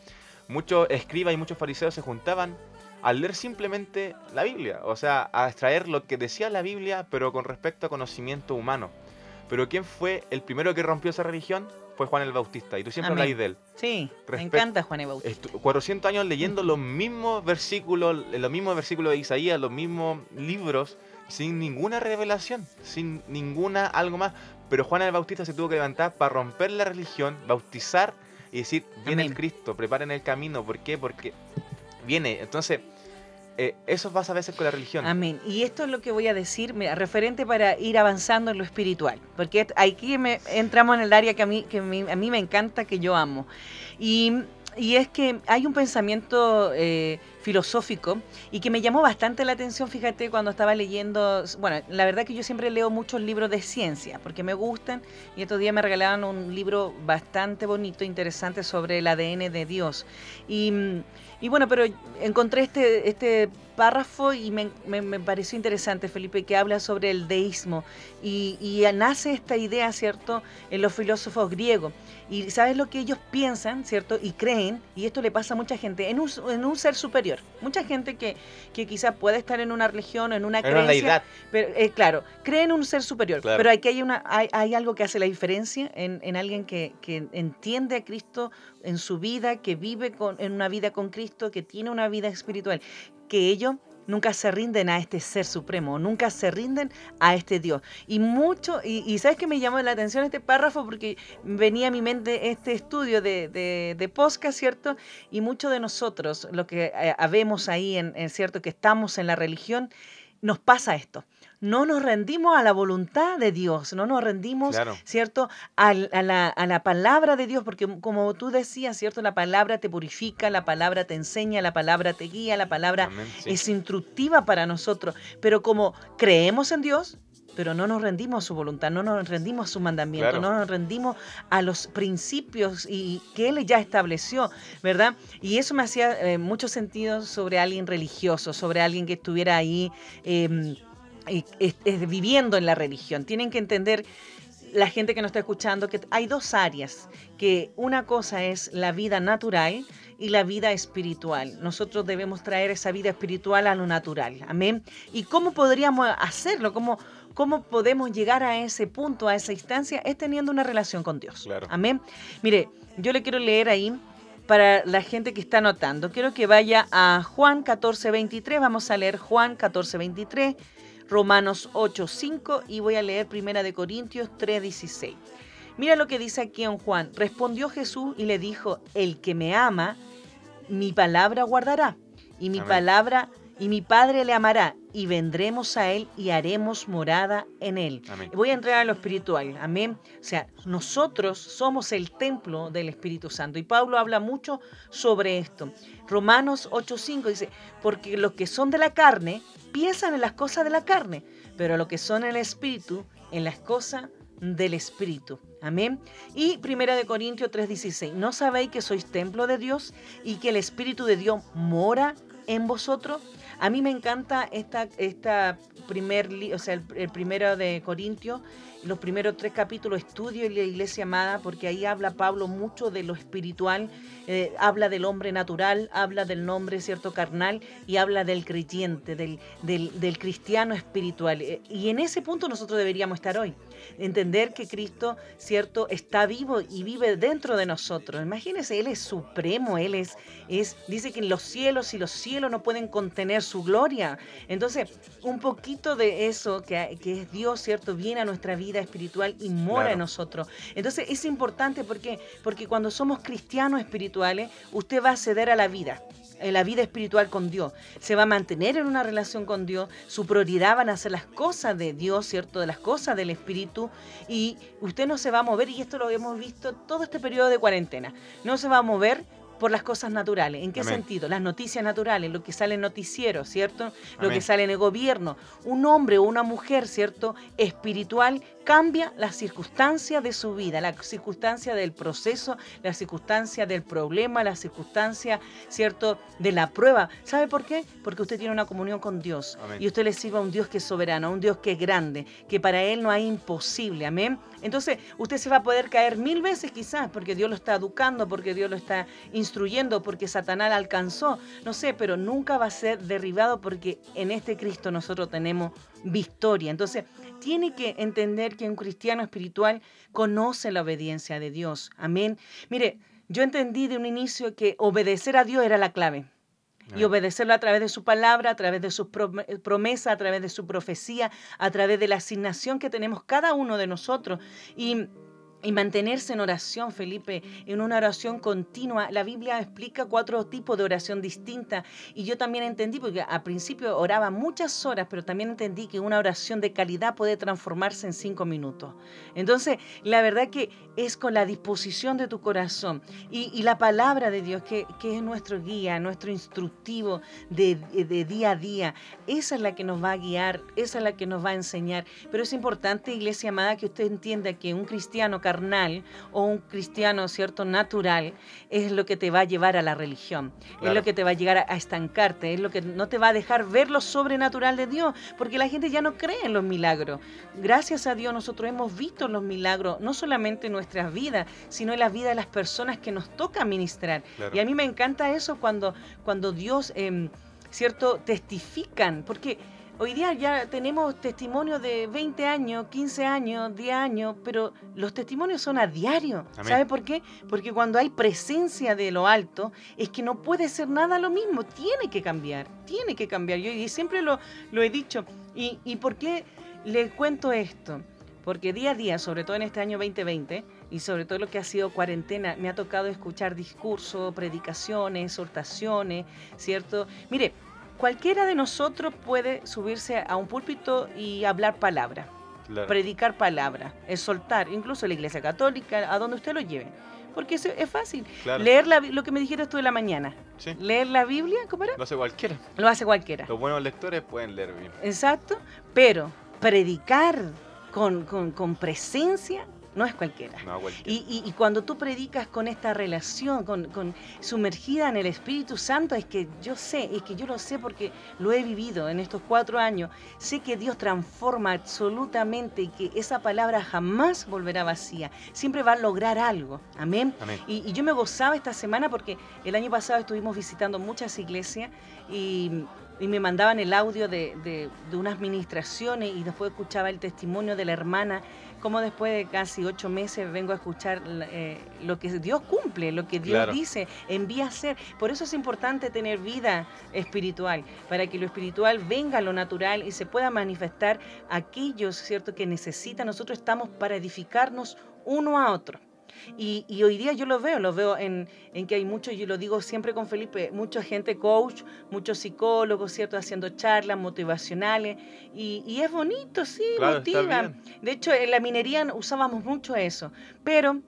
Muchos escribas y muchos fariseos se juntaban a leer simplemente la Biblia, o sea, a extraer lo que decía la Biblia, pero con respecto a conocimiento humano. Pero ¿quién fue el primero que rompió esa religión? Fue Juan el Bautista, y tú siempre habláis de él. Sí, me encanta Juan Ebautista. Estu- 400 años leyendo los mismos versículos, los mismos versículos de Isaías, los mismos libros, sin ninguna revelación, sin ninguna algo más. Pero Juan el Bautista se tuvo que levantar para romper la religión, bautizar y decir, viene el Cristo, preparen el camino. ¿Por qué? Porque viene. Entonces, eh, eso pasa a veces con la religión. Amén. Y esto es lo que voy a decir, referente para ir avanzando en lo espiritual, porque aquí me, entramos en el área que a mí, que a mí me encanta, que yo amo. Y y es que hay un pensamiento eh, filosófico y que me llamó bastante la atención, fíjate, cuando estaba leyendo, bueno, la verdad que yo siempre leo muchos libros de ciencia, porque me gustan, y estos días me regalaron un libro bastante bonito, interesante sobre el ADN de Dios. Y, y bueno, pero encontré este, este párrafo y me, me, pareció interesante, Felipe, que habla sobre el deísmo, y, y nace esta idea, ¿cierto?, en los filósofos griegos. Y sabes lo que ellos piensan, ¿cierto? Y creen, y esto le pasa a mucha gente, en un, en un ser superior. Mucha gente que, que quizás puede estar en una religión, en una creencia. Pero, eh, claro, creen en un ser superior. Pero aquí hay, una, hay, hay, algo que hace la diferencia en, en alguien que, que, entiende a Cristo en su vida, que vive con, en una vida con Cristo, que tiene una vida espiritual. Que ellos nunca se rinden a este ser supremo, nunca se rinden a este Dios. Y mucho, y, sabes que me llamó la atención este párrafo porque venía a mi mente este estudio de, de, Posca, ¿cierto? Y muchos de nosotros, lo que eh, habemos ahí, en, en, ¿cierto? Que estamos en la religión, nos pasa esto no nos rendimos a la voluntad de Dios, no nos rendimos, ¿cierto?, a, la, a, la, palabra de Dios, porque como tú decías, ¿cierto?, la palabra te purifica, la palabra te enseña, la palabra te guía, la palabra es instructiva para nosotros, pero como creemos en Dios, pero no nos rendimos a su voluntad, no nos rendimos a su mandamiento, no nos rendimos a los principios y que Él ya estableció, ¿verdad? Y eso me hacía eh, mucho sentido sobre alguien religioso, sobre alguien que estuviera ahí. Em, es, viviendo en la religión. Tienen que entender la gente que nos está escuchando que hay dos áreas, que una cosa es la vida natural y la vida espiritual. Nosotros debemos traer esa vida espiritual a lo natural. Amén. ¿Y cómo podríamos hacerlo? ¿Cómo, cómo podemos llegar a ese punto, a esa instancia? Es teniendo una relación con Dios. Amén. Mire, yo le quiero leer ahí para la gente que está anotando. Quiero que vaya a Juan 14, 23. Vamos a leer Juan 14, 23 Romanos 8:5 y voy a leer Primera de Corintios 3:16. Mira lo que dice aquí en Juan. Respondió Jesús y le dijo, el que me ama, mi palabra guardará y mi palabra y mi Padre le amará y vendremos a Él y haremos morada en Él. Voy a entrar a lo espiritual, amén. O sea, nosotros somos el templo del Espíritu Santo y Pablo habla mucho sobre esto. Romanos 8:5 dice, porque los que son de la carne piensan en las cosas de la carne, pero lo que son el Espíritu, en las cosas del Espíritu. Amén. Y Primera de Corintios 3:16, ¿no sabéis que sois templo de Dios y que el Espíritu de Dios mora en vosotros? A mí me encanta esta, esta primer, o sea, el, primero de Corintios, los primeros tres capítulos estudio en la iglesia amada, porque ahí habla Pablo mucho de lo espiritual, eh, habla del hombre natural, habla del nombre cierto carnal y habla del creyente, del, del, del cristiano espiritual. Eh, y en ese punto nosotros deberíamos estar hoy entender que Cristo, cierto, está vivo y vive dentro de nosotros. Imagínense, Él es supremo, Él es, es, dice que los cielos y los cielos no pueden contener su gloria. Entonces, un poquito de eso que, que es Dios, cierto, viene a nuestra vida espiritual y mora en nosotros. Entonces, es importante porque, porque cuando somos cristianos espirituales, usted va a ceder a la vida en la vida espiritual con Dios. Se va a mantener en una relación con Dios. Su prioridad van a ser las cosas de Dios, ¿cierto? De las cosas del Espíritu. Y usted no se va a mover, y esto lo hemos visto todo este periodo de cuarentena. No se va a mover por las cosas naturales. ¿En qué sentido? Las noticias naturales, lo que sale en noticiero, ¿cierto? Lo que sale en el gobierno. Un hombre o una mujer, ¿cierto? Espiritual cambia las circunstancias de su vida, la circunstancia del proceso, la circunstancia del problema, la circunstancia, ¿cierto?, de la prueba. ¿Sabe por qué? Porque usted tiene una comunión con Dios y usted le sirve a un Dios que es soberano, a un Dios que es grande, que para Él no hay imposible. Amén. Entonces, usted se va a poder caer mil veces quizás porque Dios lo está educando, porque Dios lo está instruyendo, porque Satanás alcanzó, no sé, pero nunca va a ser derribado porque en este Cristo nosotros tenemos victoria. Entonces, tiene que entender que un cristiano espiritual conoce la obediencia de Dios. Amén. Mire, yo entendí de un inicio que obedecer a Dios era la clave. y obedecerlo a través de su palabra, a través de sus promesas, a través de su profecía, a través de la asignación que tenemos cada uno de nosotros. Y y mantenerse en oración, Felipe, en una oración continua. La Biblia explica cuatro tipos de oración distinta y yo también entendí, porque al principio oraba muchas horas, pero también entendí que una oración de calidad puede transformarse en cinco minutos. Entonces, la verdad que es con la disposición de tu corazón y, la palabra de Dios, que, es nuestro guía, nuestro instructivo de, de día a día, esa es la que nos va a guiar, esa es la que nos va a enseñar. Pero es importante, iglesia amada, que usted entienda que un cristiano o un cristiano, ¿cierto?, natural, es lo que te va a llevar a la religión, es lo que te va a llegar a, estancarte, es lo que no te va a dejar ver lo sobrenatural de Dios, porque la gente ya no cree en los milagros. Gracias a Dios nosotros hemos visto los milagros, no solamente en nuestras vidas, sino en la vida de las personas que nos toca ministrar. Y a mí me encanta eso cuando, cuando Dios, em, ¿cierto?, testifican, porque Hoy día ya tenemos testimonios de 20 años, 15 años, 10 años, pero los testimonios son a diario. ¿Sabe por qué? Porque cuando hay presencia de lo alto, es que no puede ser nada lo mismo, tiene que cambiar, tiene que cambiar. Yo y siempre lo, lo he dicho. ¿Y, ¿Y por qué les cuento esto? Porque día a día, sobre todo en este año 2020, y sobre todo lo que ha sido cuarentena, me ha tocado escuchar discursos, predicaciones, exhortaciones, ¿cierto? Mire, Cualquiera de nosotros puede subirse a un púlpito y hablar palabra, predicar palabra, soltar, incluso la iglesia católica, a donde usted lo lleve. Porque es, es fácil. Leer lo que me dijeron tú de la mañana. Leer la Biblia, ¿cómo era? Lo hace cualquiera. Lo hace cualquiera. Los buenos lectores pueden leer bien. Exacto. Pero predicar con, con, con presencia no es cualquiera. Y, cuando tú predicas con esta relación, con, sumergida en el Espíritu Santo, es que yo sé, es que yo lo sé porque lo he vivido en estos cuatro años. Sé que Dios transforma absolutamente y que esa palabra jamás volverá vacía. Siempre va a lograr algo. Amén. Y, yo me gozaba esta semana porque el año pasado estuvimos visitando muchas iglesias y me mandaban el audio de, de, unas ministraciones y después escuchaba el testimonio de la hermana como después de casi ocho meses vengo a escuchar eh, lo que Dios cumple, lo que Dios dice, envía a hacer. Por eso es importante tener vida espiritual, para que lo espiritual venga a lo natural y se pueda manifestar aquellos, ¿cierto?, que necesitan. Nosotros estamos para edificarnos uno a otro. Y, hoy día yo lo veo, lo veo en, que hay muchos, yo lo digo siempre con Felipe, mucha gente coach, muchos psicólogos, ¿cierto? Haciendo charlas motivacionales. Y, es bonito, sí, motiva. De hecho, en la minería usábamos mucho eso. Pero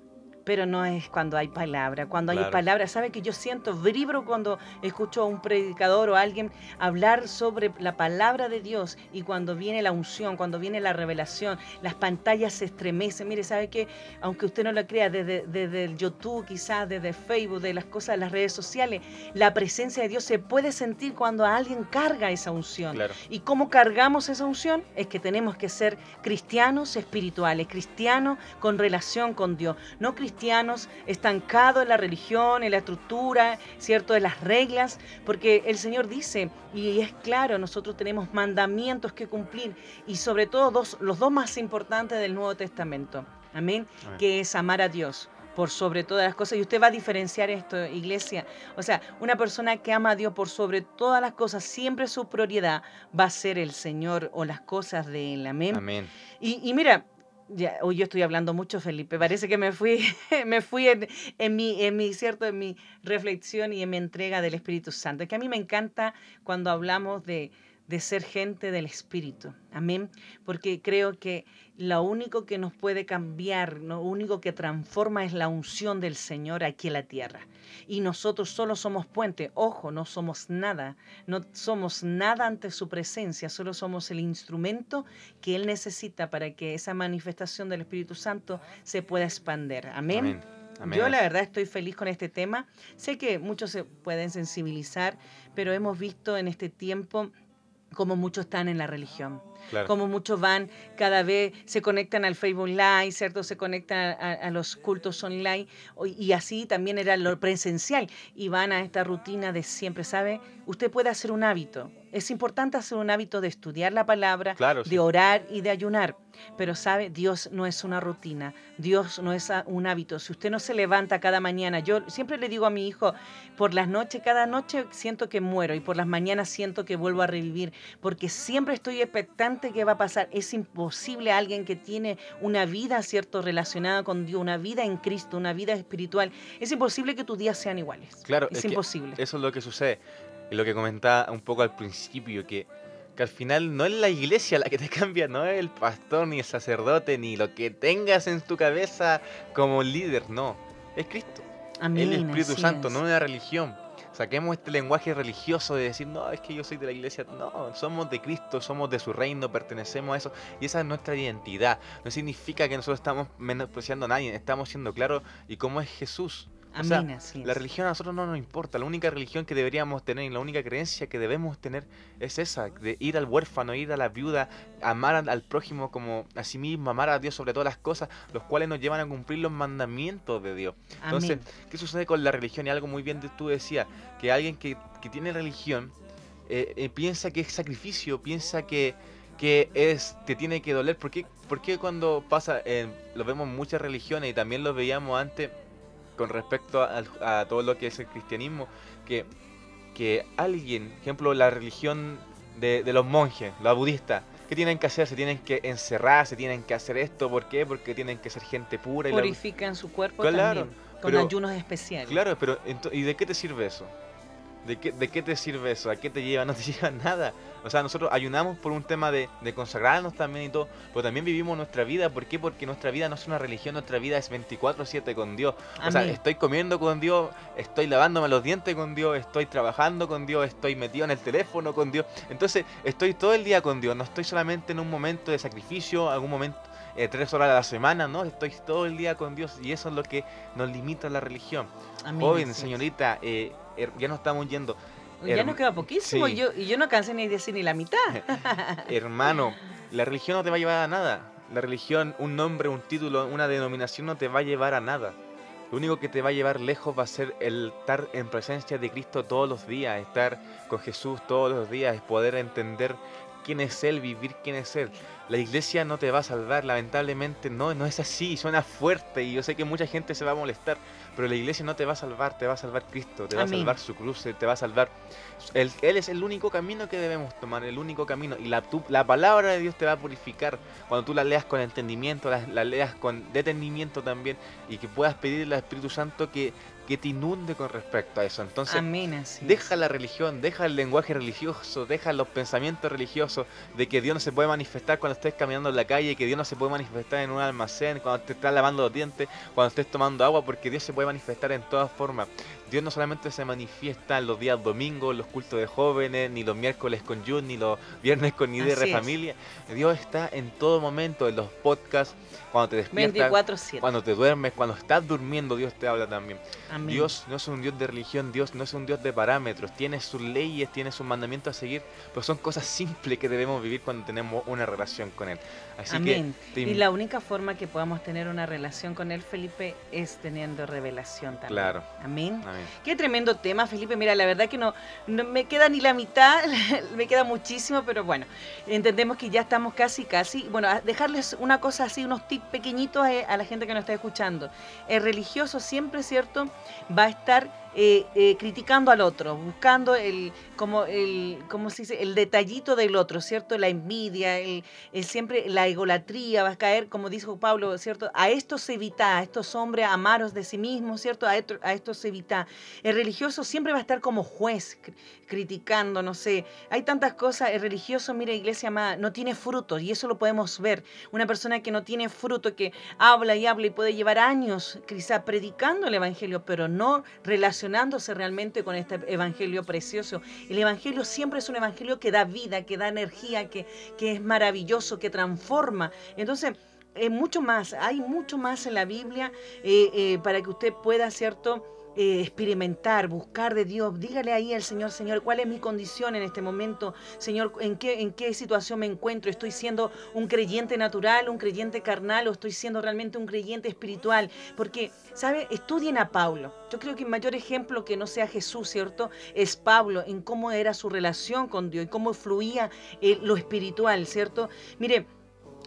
pero no es cuando hay palabra. Cuando hay palabra, ¿sabe que yo siento vibro cuando escucho a un predicador o a alguien hablar sobre la palabra de Dios y cuando viene la unción, cuando viene la revelación, las pantallas se estremecen. Mire, ¿sabe que Aunque usted no lo crea, desde, desde el YouTube, quizás desde Facebook, de las cosas de las redes sociales, la presencia de Dios se puede sentir cuando alguien carga esa unción. ¿Y cómo cargamos esa unción? Es que tenemos que ser cristianos espirituales, cristianos con relación con Dios, no cristianos cristianos estancados en la religión, en la estructura, ¿cierto? De las reglas, porque el Señor dice, y es claro, nosotros tenemos mandamientos que cumplir, y sobre todo dos, los dos más importantes del Nuevo Testamento, amén, que es amar a Dios por sobre todas las cosas. Y usted va a diferenciar esto, iglesia. O sea, una persona que ama a Dios por sobre todas las cosas, siempre su prioridad va a ser el Señor o las cosas de Él. Amén. Amén. Y, y mira, ya, hoy yo estoy hablando mucho, Felipe. Parece que me fui, me fui en, en, mi, en mi, cierto, en mi reflexión y en mi entrega del Espíritu Santo. Que a mí me encanta cuando hablamos de, de ser gente del Espíritu. Amén. Porque creo que lo único que nos puede cambiar, lo único que transforma es la unción del Señor aquí en la tierra. Y nosotros solo somos puente. Ojo, no somos nada. No somos nada ante su presencia. Solo somos el instrumento que Él necesita para que esa manifestación del Espíritu Santo se pueda expander. Amén. Yo la verdad estoy feliz con este tema. Sé que muchos se pueden sensibilizar, pero hemos visto en este tiempo como muchos están en la religión. como muchos van cada vez, se conectan al Facebook Live, ¿cierto? Se conectan a, los cultos online y así también era lo presencial y van a esta rutina de siempre, ¿sabe? Usted puede hacer un hábito. Es importante hacer un hábito de estudiar la palabra, de orar y de ayunar. Pero sabe, Dios no es una rutina, Dios no es un hábito. Si usted no se levanta cada mañana, yo siempre le digo a mi hijo, por las noches, cada noche siento que muero y por las mañanas siento que vuelvo a revivir, porque siempre estoy expectante que va a pasar. Es imposible alguien que tiene una vida, ¿cierto?, relacionada con Dios, una vida en Cristo, una vida espiritual. Es imposible que tus días sean iguales. Claro, es, imposible. Eso es lo que sucede. Y lo que comentaba un poco al principio, que que al final no es la iglesia la que te cambia, no es el pastor, ni el sacerdote, ni lo que tengas en tu cabeza como líder, no, es Cristo. el Espíritu Santo, no una religión. Saquemos este lenguaje religioso de decir, no, es que yo soy de la iglesia. No, somos de Cristo, somos de su reino, pertenecemos a eso. Y esa es nuestra identidad. No significa que nosotros estamos menospreciando a nadie, estamos siendo claros y cómo es Jesús la religión a nosotros no nos importa. La única religión que deberíamos tener y la única creencia que debemos tener es esa, de ir al huérfano, ir a la viuda, amar al, prójimo como a sí mismo, amar a Dios sobre todas las cosas, los cuales nos llevan a cumplir los mandamientos de Dios. Entonces, ¿qué sucede con la religión? Y algo muy bien tú decías, que alguien que, tiene religión eh, eh, piensa que es sacrificio, piensa que que es te tiene que doler. ¿Por qué, cuando pasa, lo vemos en muchas religiones y también lo veíamos antes con respecto a, todo lo que es el cristianismo, que, que alguien, ejemplo, la religión de, los monjes, la budista, ¿qué tienen que hacer? Se tienen que encerrar, se tienen que hacer esto, ¿por qué? Porque tienen que ser gente pura. Purifican su cuerpo también, con ayunos especiales. Claro, pero ¿y de qué te sirve eso? ¿De qué, ¿De qué te sirve eso? ¿A qué te lleva? No te lleva nada. O sea, nosotros ayunamos por un tema de, consagrarnos también y todo, pero también vivimos nuestra vida. ¿Por qué? Porque nuestra vida no es una religión, nuestra vida es 24/7 con Dios. O sea, estoy comiendo con Dios, estoy lavándome los dientes con Dios, estoy trabajando con Dios, estoy metido en el teléfono con Dios. Entonces, estoy todo el día con Dios, no estoy solamente en un momento de sacrificio, algún momento eh, tres horas a la semana, ¿no? Estoy todo el día con Dios y eso es lo que nos limita la religión. Joven, señorita, eh, ya no estamos yendo. Ya nos queda poquísimo y, yo, y yo no cansé ni de decir ni la mitad. Hermano, la religión no te va a llevar a nada. La religión, un nombre, un título, una denominación no te va a llevar a nada. Lo único que te va a llevar lejos va a ser el estar en presencia de Cristo todos los días, estar con Jesús todos los días, poder entender quién es Él, vivir quién es Él. La iglesia no te va a salvar, lamentablemente no, no es así, suena fuerte y yo sé que mucha gente se va a molestar, pero la iglesia no te va a salvar, te va a salvar Cristo, te va a salvar su cruz, te va a salvar. Él, es el único camino que debemos tomar, el único camino. Y la, la palabra de Dios te va a purificar cuando tú la leas con entendimiento, la, leas con detenimiento también y que puedas pedirle al Espíritu Santo que, que te inunde con respecto a eso. Entonces, deja la religión, deja el lenguaje religioso, deja los pensamientos religiosos de que Dios no se puede manifestar cuando estés caminando en la calle, que Dios no se puede manifestar en un almacén, cuando te estás lavando los dientes, cuando estés tomando agua, porque Dios se puede manifestar en todas formas. Dios no solamente se manifiesta en los días domingos, los cultos de jóvenes, ni los miércoles con Jun, ni los viernes con IDR Familia. Dios está en todo momento, en los podcasts, cuando te despiertas, cuando te duermes, cuando estás durmiendo, Dios te habla también. Dios no es un Dios de religión, Dios no es un Dios de parámetros, tiene sus leyes, tiene sus mandamientos a seguir, pero son cosas simples que debemos vivir cuando tenemos una relación con Él. Así Que y la única forma que podamos tener una relación con Él, Felipe, es teniendo revelación también. Claro. Amén. Qué tremendo tema, Felipe. Mira, la verdad que no, no me queda ni la mitad, me queda muchísimo, pero bueno, entendemos que ya estamos casi, casi. Bueno, dejarles una cosa así, unos tips pequeñitos a, a la gente que nos está escuchando. El religioso siempre, ¿cierto? Va a estar eh, eh, criticando al otro, buscando el, como el, ¿cómo se dice? el detallito del otro, ¿cierto? La envidia, el, siempre la egolatría, va a caer, como dijo Pablo, ¿cierto? A esto se evita, a estos hombres amaros de sí mismos, ¿cierto? A esto, a esto se evita. El religioso siempre va a estar como juez, criticando, no sé. Hay tantas cosas. El religioso, mira, iglesia amada, no tiene fruto y eso lo podemos ver. Una persona que no tiene fruto, que habla y habla y puede llevar años quizá predicando el evangelio, pero no relacionado realmente con este evangelio precioso. El evangelio siempre es un evangelio que da vida, que da energía, que, que es maravilloso, que transforma. Entonces, es mucho más, hay mucho más en la Biblia eh, eh, para que usted pueda, ¿cierto? Eh, experimentar, buscar de Dios. Dígale ahí al Señor, Señor, ¿cuál es mi condición en este momento? Señor, ¿en qué, en qué situación me encuentro? ¿Estoy siendo un creyente natural, un creyente carnal o estoy siendo realmente un creyente espiritual? Porque, ¿sabe? Estudien a Pablo. Yo creo que el mayor ejemplo que no sea Jesús, ¿cierto? Es Pablo en cómo era su relación con Dios y cómo fluía eh, lo espiritual, ¿cierto? Mire,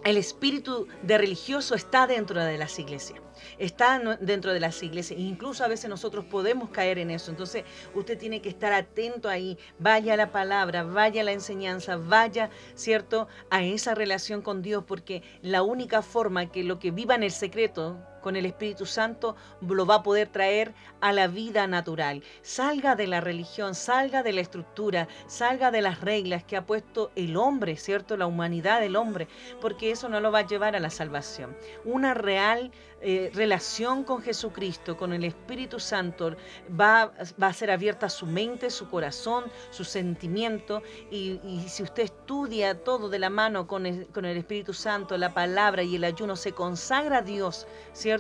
el espíritu de religioso está dentro de las iglesias está dentro de las iglesias. Incluso a veces nosotros podemos caer en eso. Entonces usted tiene que estar atento ahí. Vaya la palabra, vaya la enseñanza, vaya, ¿cierto?, a esa relación con Dios, porque la única forma que lo que viva en el secreto con el Espíritu Santo lo va a poder traer a la vida natural. Salga de la religión, salga de la estructura, salga de las reglas que ha puesto el hombre, ¿cierto? La humanidad del hombre, porque eso no lo va a llevar a la salvación. Una real eh, relación con Jesucristo, con el Espíritu Santo, va, a ser abierta su mente, su corazón, su sentimiento. Y, si usted estudia todo de la mano con el, con el Espíritu Santo, la palabra y el ayuno, se consagra a Dios, ¿cierto?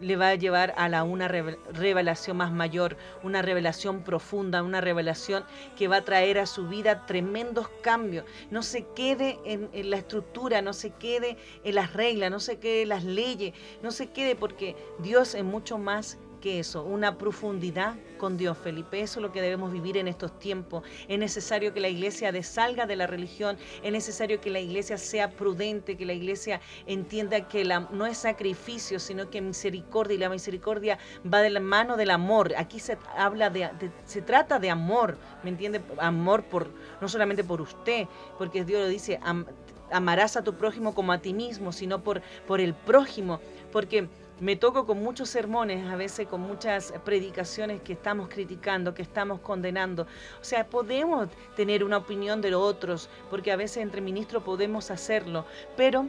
Le va a llevar a la, una revelación más mayor, una revelación profunda, una revelación que va a traer a su vida tremendos cambios. No se quede en, en la estructura, no se quede en las reglas, no se quede en las leyes, no se quede porque Dios es mucho más eso, una profundidad con Dios, Felipe. Eso es lo que debemos vivir en estos tiempos. Es necesario que la iglesia desalga de la religión, es necesario que la iglesia sea prudente, que la iglesia entienda que la, no es sacrificio, sino que misericordia, y la misericordia va de la mano del amor. Aquí se habla de, se trata de amor, ¿me entiende? Amor por, no solamente por usted, porque Dios lo dice, amarás a tu prójimo como a ti mismo, sino por, por el prójimo, porque me toco con muchos sermones, a veces con muchas predicaciones que estamos criticando, que estamos condenando. O sea, podemos tener una opinión de los otros, porque a veces entre ministros podemos hacerlo, pero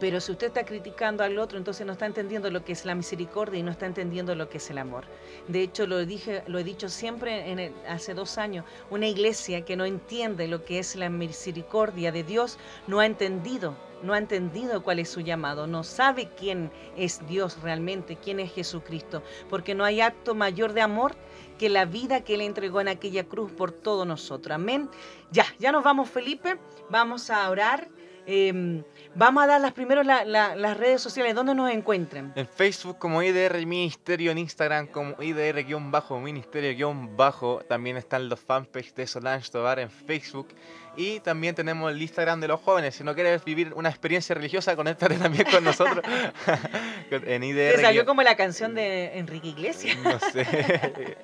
pero si usted está criticando al otro, entonces no está entendiendo lo que es la misericordia y no está entendiendo lo que es el amor. De hecho, lo, dije, lo he dicho siempre hace dos años, una iglesia que no entiende lo que es la misericordia de Dios no ha entendido no ha entendido cuál es su llamado, no sabe quién es Dios realmente, quién es Jesucristo, porque no hay acto mayor de amor que la vida que Él entregó en aquella cruz por todos nosotros. Amén. Ya, ya nos vamos, Felipe. Vamos a orar. Em, vamos a dar las primeras las redes sociales. ¿Dónde nos encuentran? En Facebook como IDR Ministerio, en Instagram como IDR-Ministerio-Bajo. También están los fanpages de Solange Tobar en Facebook. Y también tenemos el Instagram de los jóvenes. Si no quieres vivir una experiencia religiosa, conéctate también con nosotros. en IDR. salió como la canción de Enrique Iglesias. no sé.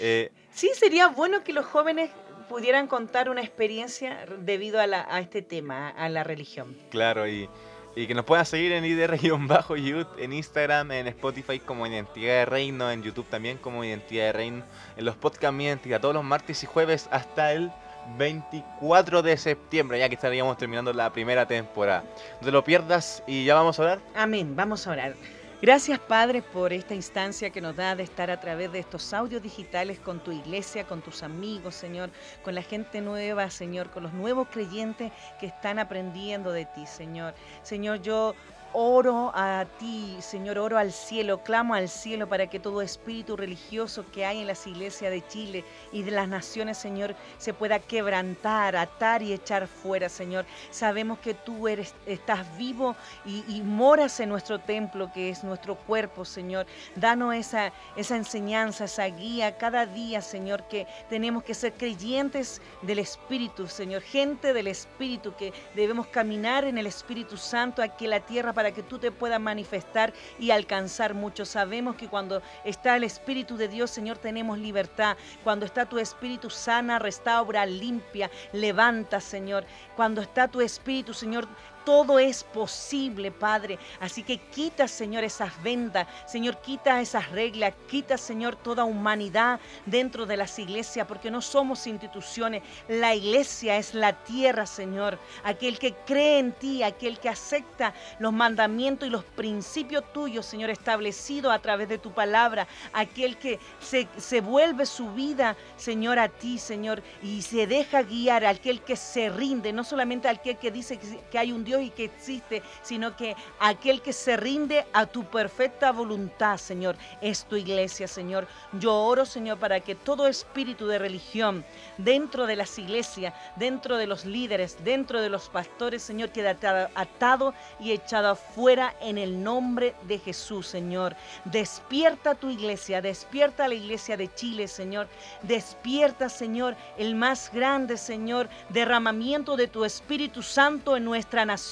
Eh, sí, sería bueno que los jóvenes pudieran contar una experiencia debido a, a este tema, a la religión. Claro, y, y que nos puedan seguir en IDR-Youth, en Instagram, en Spotify como Identidad de Reino, en YouTube también como Identidad de Reino, en los podcasts Mi Identidad todos los martes y jueves hasta el 24 de septiembre, ya que estaríamos terminando la primera temporada. No te lo pierdas y ya vamos a orar. Amén, vamos a orar. Gracias Padre por esta instancia que nos da de estar a través de estos audios digitales con tu iglesia, con tus amigos, Señor, con la gente nueva, Señor, con los nuevos creyentes que están aprendiendo de ti, Señor. Señor, yo Oro a ti, Señor, oro al cielo, clamo al cielo para que todo espíritu religioso que hay en las iglesias de Chile y de las naciones, Señor, se pueda quebrantar, atar y echar fuera, Señor. Sabemos que tú eres, estás vivo y, moras en nuestro templo, que es nuestro cuerpo, Señor. Danos esa, esa enseñanza, esa guía cada día, Señor, que tenemos que ser creyentes del Espíritu, Señor, gente del Espíritu, que debemos caminar en el Espíritu Santo aquí en la tierra para que tú te puedas manifestar y alcanzar mucho. Sabemos que cuando está el Espíritu de Dios, Señor, tenemos libertad. Cuando está tu Espíritu sana, restaura, limpia, levanta, Señor. Cuando está tu Espíritu, Señor, todo es posible, Padre. Así que quita, Señor, esas vendas. Señor, quita esas reglas. Quita, Señor, toda humanidad dentro de las iglesias, porque no somos instituciones. La iglesia es la tierra, Señor. Aquel que cree en ti, aquel que acepta los mandamientos y los principios tuyos, Señor, establecidos a través de tu palabra. Aquel que se, se vuelve su vida, Señor, a ti, Señor, y se deja guiar. Aquel que se rinde, no solamente aquel que dice que hay un Dios Y que existe, sino que aquel que se rinde a tu perfecta voluntad, Señor, es tu iglesia, Señor. Yo oro, Señor, para que todo espíritu de religión dentro de las iglesias, dentro de los líderes, dentro de los pastores, Señor, quede atado y echado afuera en el nombre de Jesús, Señor. Despierta tu iglesia, despierta la iglesia de Chile, Señor. Despierta, Señor, el más grande, Señor, derramamiento de tu Espíritu Santo en nuestra nación,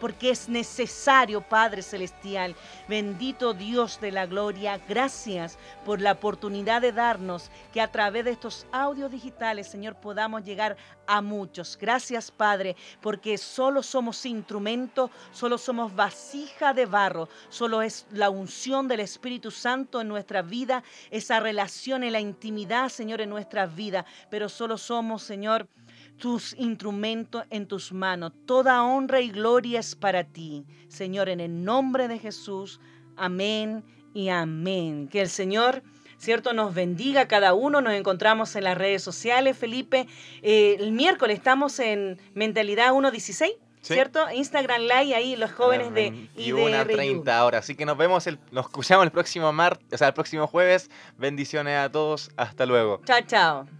porque es necesario, Padre Celestial. Bendito Dios de la gloria, gracias por la oportunidad de darnos que a través de estos audios digitales, Señor, podamos llegar a muchos. Gracias, Padre, porque solo somos instrumento, solo somos vasija de barro, solo es la unción del Espíritu Santo en nuestra vida, esa relación en la intimidad, Señor, en nuestra vida, pero solo somos, Señor, tus instrumentos en tus manos. Toda honra y gloria es para ti, Señor, en el nombre de Jesús. Amén y amén. Que el Señor... ¿cierto? Nos bendiga cada uno. Nos encontramos en las redes sociales, Felipe. Eh, el miércoles estamos en Mentalidad 116. ¿Cierto? Instagram Live, ahí los jóvenes de y una 30 horas. Así que nos vemos, el, nos escuchamos el próximo mar, o sea, el próximo jueves. Bendiciones a todos. Hasta luego. Chao, chao.